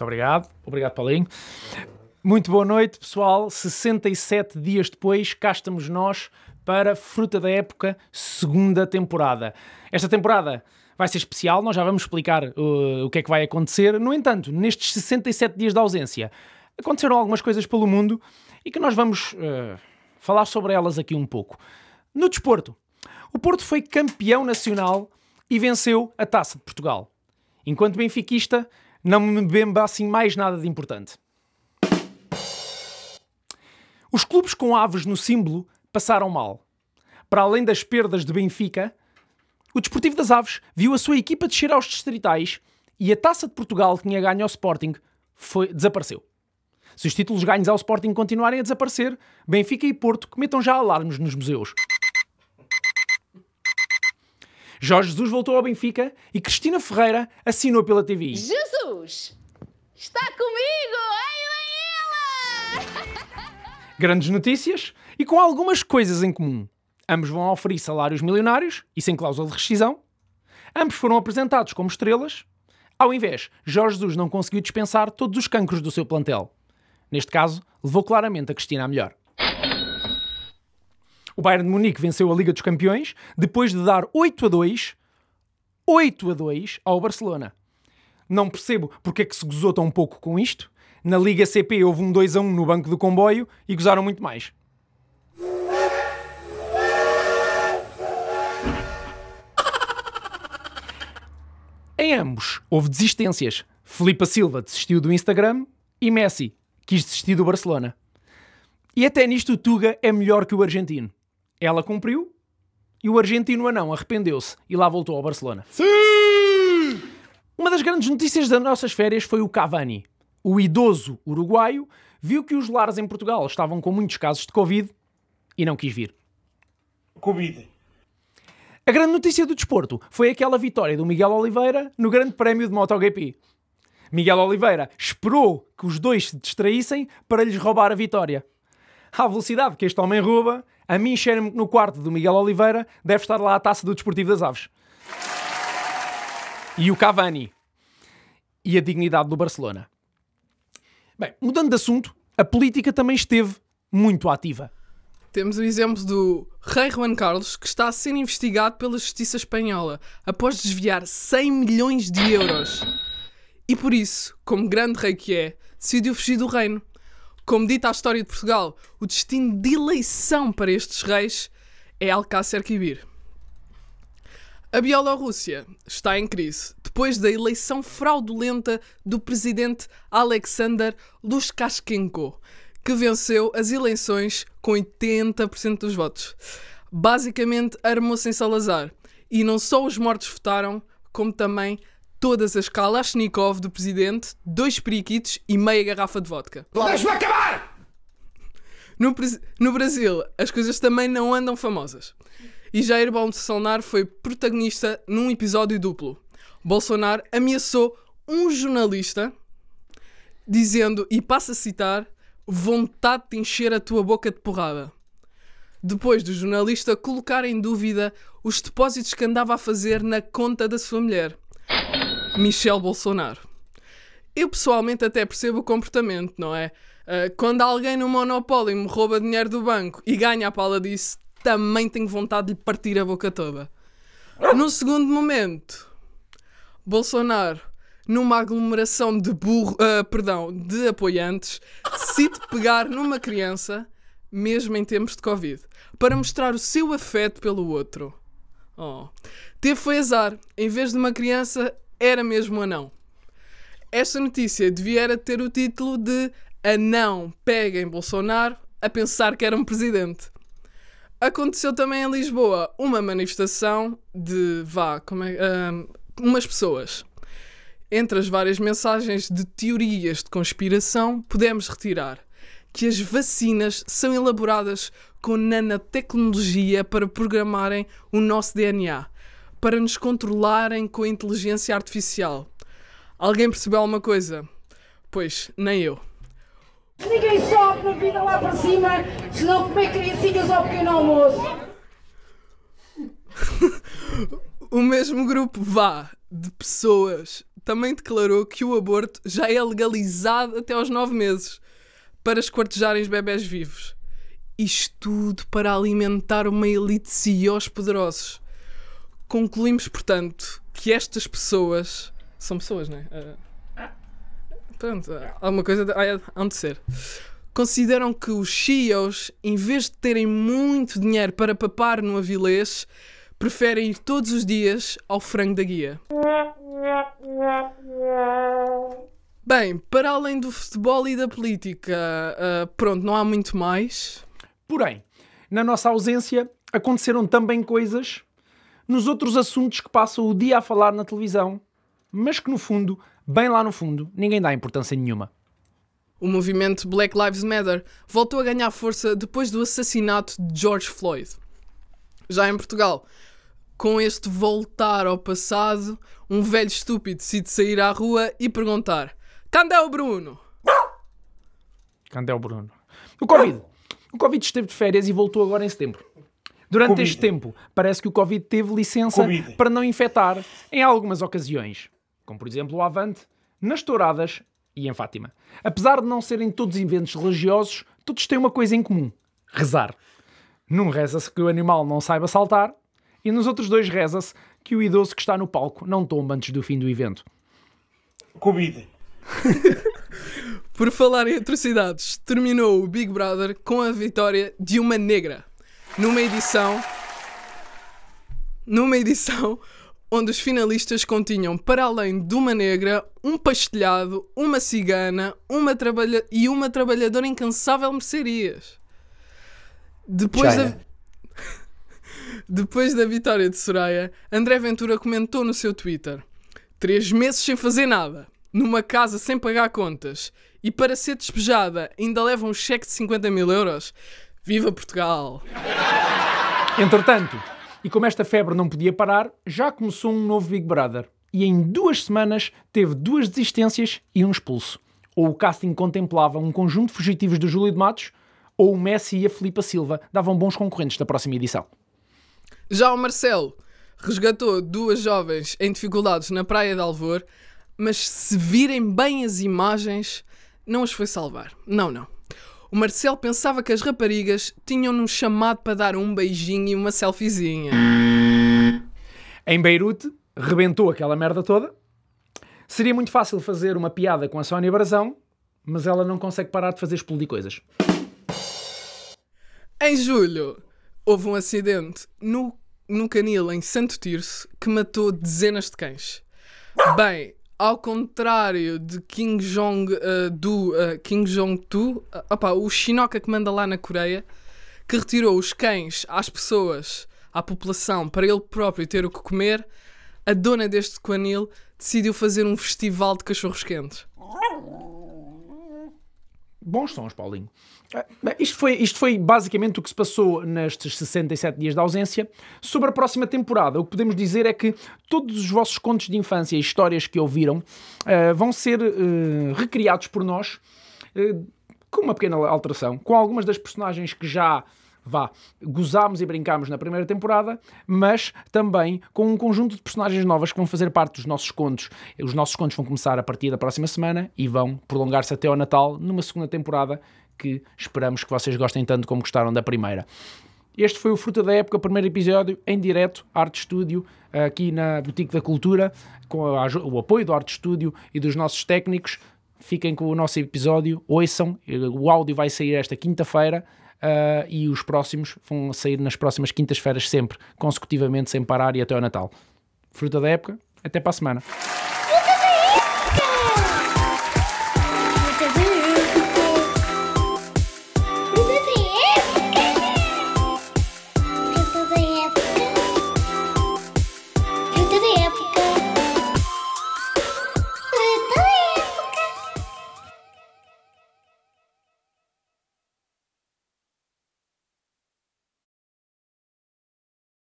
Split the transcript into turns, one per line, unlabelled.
Muito obrigado. Obrigado, Paulinho. Muito boa noite, pessoal. 67 dias depois, cá estamos nós para Fruta da Época, segunda temporada. Esta temporada vai ser especial, nós já vamos explicar uh, o que é que vai acontecer. No entanto, nestes 67 dias de ausência, aconteceram algumas coisas pelo mundo e que nós vamos uh, falar sobre elas aqui um pouco. No desporto, o Porto foi campeão nacional e venceu a Taça de Portugal. Enquanto benfiquista, não me bemba assim mais nada de importante. Os clubes com aves no símbolo passaram mal. Para além das perdas de Benfica, o Desportivo das Aves viu a sua equipa descer aos distritais e a Taça de Portugal que tinha ganho ao Sporting foi, desapareceu. Se os títulos ganhos ao Sporting continuarem a desaparecer, Benfica e Porto cometam já alarmes nos museus. Jorge Jesus voltou ao Benfica e Cristina Ferreira assinou pela TV.
Jesus! Está comigo! Ai, ela!
Grandes notícias e com algumas coisas em comum. Ambos vão oferir salários milionários e sem cláusula de rescisão. Ambos foram apresentados como estrelas. Ao invés, Jorge Jesus não conseguiu dispensar todos os cancros do seu plantel. Neste caso, levou claramente a Cristina a melhor. O Bayern de Munique venceu a Liga dos Campeões depois de dar 8 a 2, 8 a 2 ao Barcelona. Não percebo porque é que se gozou tão pouco com isto. Na Liga CP houve um 2 a 1 no banco do comboio e gozaram muito mais. Em ambos houve desistências. Filipa Silva desistiu do Instagram e Messi quis desistir do Barcelona. E até nisto o Tuga é melhor que o argentino. Ela cumpriu e o argentino a não arrependeu-se e lá voltou ao Barcelona. Sim! Uma das grandes notícias das nossas férias foi o Cavani. O idoso uruguaio viu que os lares em Portugal estavam com muitos casos de Covid e não quis vir.
Covid.
A grande notícia do desporto foi aquela vitória do Miguel Oliveira no Grande Prémio de MotoGP. Miguel Oliveira esperou que os dois se distraíssem para lhes roubar a vitória. À velocidade que este homem rouba, a mim cheira-me que no quarto do Miguel Oliveira deve estar lá a taça do Desportivo das Aves. E o Cavani. E a dignidade do Barcelona. Bem, mudando de assunto, a política também esteve muito ativa.
Temos o exemplo do rei Juan Carlos, que está a ser investigado pela justiça espanhola após desviar 100 milhões de euros. E por isso, como grande rei que é, decidiu fugir do reino. Como dita a história de Portugal, o destino de eleição para estes reis é Alcácer Quibir. A Bielorrússia está em crise depois da eleição fraudulenta do presidente Alexander Lukashenko, que venceu as eleições com 80% dos votos. Basicamente, armou-se em Salazar. E não só os mortos votaram, como também todas as Kalashnikov do presidente, dois periquitos e meia garrafa de vodka.
Deixa-me acabar!
No, no, Brasil, as coisas também não andam famosas. E Jair Bolsonaro foi protagonista num episódio duplo. Bolsonaro ameaçou um jornalista dizendo, e passo a citar, vontade de encher a tua boca de porrada. Depois do jornalista colocar em dúvida os depósitos que andava a fazer na conta da sua mulher, Michel Bolsonaro. Eu pessoalmente até percebo o comportamento, não é? Uh, quando alguém no monopólio me rouba dinheiro do banco e ganha a pala disso, também tenho vontade de lhe partir a boca toda. No segundo momento, Bolsonaro numa aglomeração de burro, uh, perdão, de apoiantes, decide pegar numa criança, mesmo em tempos de Covid, para mostrar o seu afeto pelo outro. Oh. Teve foi azar, em vez de uma criança, era mesmo anão. Esta notícia devia ter o título de Anão pega em Bolsonaro a pensar que era um presidente. Aconteceu também em Lisboa uma manifestação de, vá, como é, umas pessoas entre as várias mensagens de teorias de conspiração, podemos retirar que as vacinas são elaboradas com nanotecnologia para programarem o nosso DNA, para nos controlarem com a inteligência artificial. Alguém percebeu alguma coisa? Pois, nem eu.
Ninguém sobe na vida lá para cima, senão comer criancinhas ao pequeno almoço.
o mesmo grupo vá de pessoas também declarou que o aborto já é legalizado até aos 9 meses para esquartejarem os bebés vivos. Isto tudo para alimentar uma elite de CEOs poderosos. Concluímos, portanto, que estas pessoas. São pessoas, não é? Ah, pronto, ah, alguma coisa ah, há de ser. Consideram que os CEOs, em vez de terem muito dinheiro para papar no Avilés, preferem ir todos os dias ao frango da guia. Bem, para além do futebol e da política, ah, pronto, não há muito mais.
Porém, na nossa ausência, aconteceram também coisas nos outros assuntos que passam o dia a falar na televisão, mas que no fundo, bem lá no fundo, ninguém dá importância nenhuma.
O movimento Black Lives Matter voltou a ganhar força depois do assassinato de George Floyd. Já em Portugal, com este voltar ao passado, um velho estúpido decide sair à rua e perguntar: Cadê o Bruno?
Cadê o Bruno? O Covid. O Covid esteve de férias e voltou agora em setembro. Durante
Covid.
este tempo, parece que o Covid teve licença
Covid.
para não infectar em algumas ocasiões, como por exemplo o Avante, nas Touradas e em Fátima. Apesar de não serem todos eventos religiosos, todos têm uma coisa em comum: rezar. Num reza-se que o animal não saiba saltar, e nos outros dois reza-se que o idoso que está no palco não tomba antes do fim do evento.
Covid.
Por falar em atrocidades, terminou o Big Brother com a vitória de uma negra numa edição numa edição onde os finalistas continham, para além de uma negra, um pastelhado, uma cigana uma trabalha e uma trabalhadora incansável mercearias. Depois da,
China.
depois da vitória de Soraya, André Ventura comentou no seu Twitter: Três meses sem fazer nada, numa casa sem pagar contas e para ser despejada ainda leva um cheque de 50 mil euros. Viva Portugal!
Entretanto, e como esta febre não podia parar, já começou um novo Big Brother. E em duas semanas teve duas desistências e um expulso. Ou o casting contemplava um conjunto de fugitivos do Júlio de Matos, ou o Messi e a Filipa Silva davam bons concorrentes da próxima edição.
Já o Marcelo resgatou duas jovens em dificuldades na praia de Alvor, mas se virem bem as imagens, não as foi salvar. Não, não. O Marcelo pensava que as raparigas tinham-nos chamado para dar um beijinho e uma selfiezinha.
Em Beirute, rebentou aquela merda toda. Seria muito fácil fazer uma piada com a Sónia Brazão, mas ela não consegue parar de fazer explodir coisas.
Em julho, houve um acidente no, no canil em Santo Tirso que matou dezenas de cães. Bem, ao contrário de Kim Jong uh, do uh, Kim Jong Tu, uh, opá, o chinoca que manda lá na Coreia, que retirou os cães às pessoas, à população, para ele próprio ter o que comer, a dona deste canil decidiu fazer um festival de cachorros quentes.
Bons sons, Paulinho. Ah, Isto foi, isto foi basicamente o que se passou nestes 67 dias de ausência. Sobre a próxima temporada, o que podemos dizer é que todos os vossos contos de infância e histórias que ouviram ah, vão ser ah, recriados por nós com uma pequena alteração, com algumas das personagens que já vá, gozámos e brincámos na primeira temporada, mas também com um conjunto de personagens novas que vão fazer parte dos nossos contos. Os nossos contos vão começar a partir da próxima semana e vão prolongar-se até ao Natal numa segunda temporada que esperamos que vocês gostem tanto como gostaram da primeira. Este foi o Fruta da Época, primeiro episódio em direto, Arte Estúdio, aqui na Boutique da Cultura, com o apoio do Arte Estúdio e dos nossos técnicos. Fiquem com o nosso episódio, ouçam, o áudio vai sair esta quinta-feira ah, e os próximos vão sair nas próximas quintas-feiras sempre, consecutivamente, sem parar e até ao Natal. Fruta da Época, até para a semana.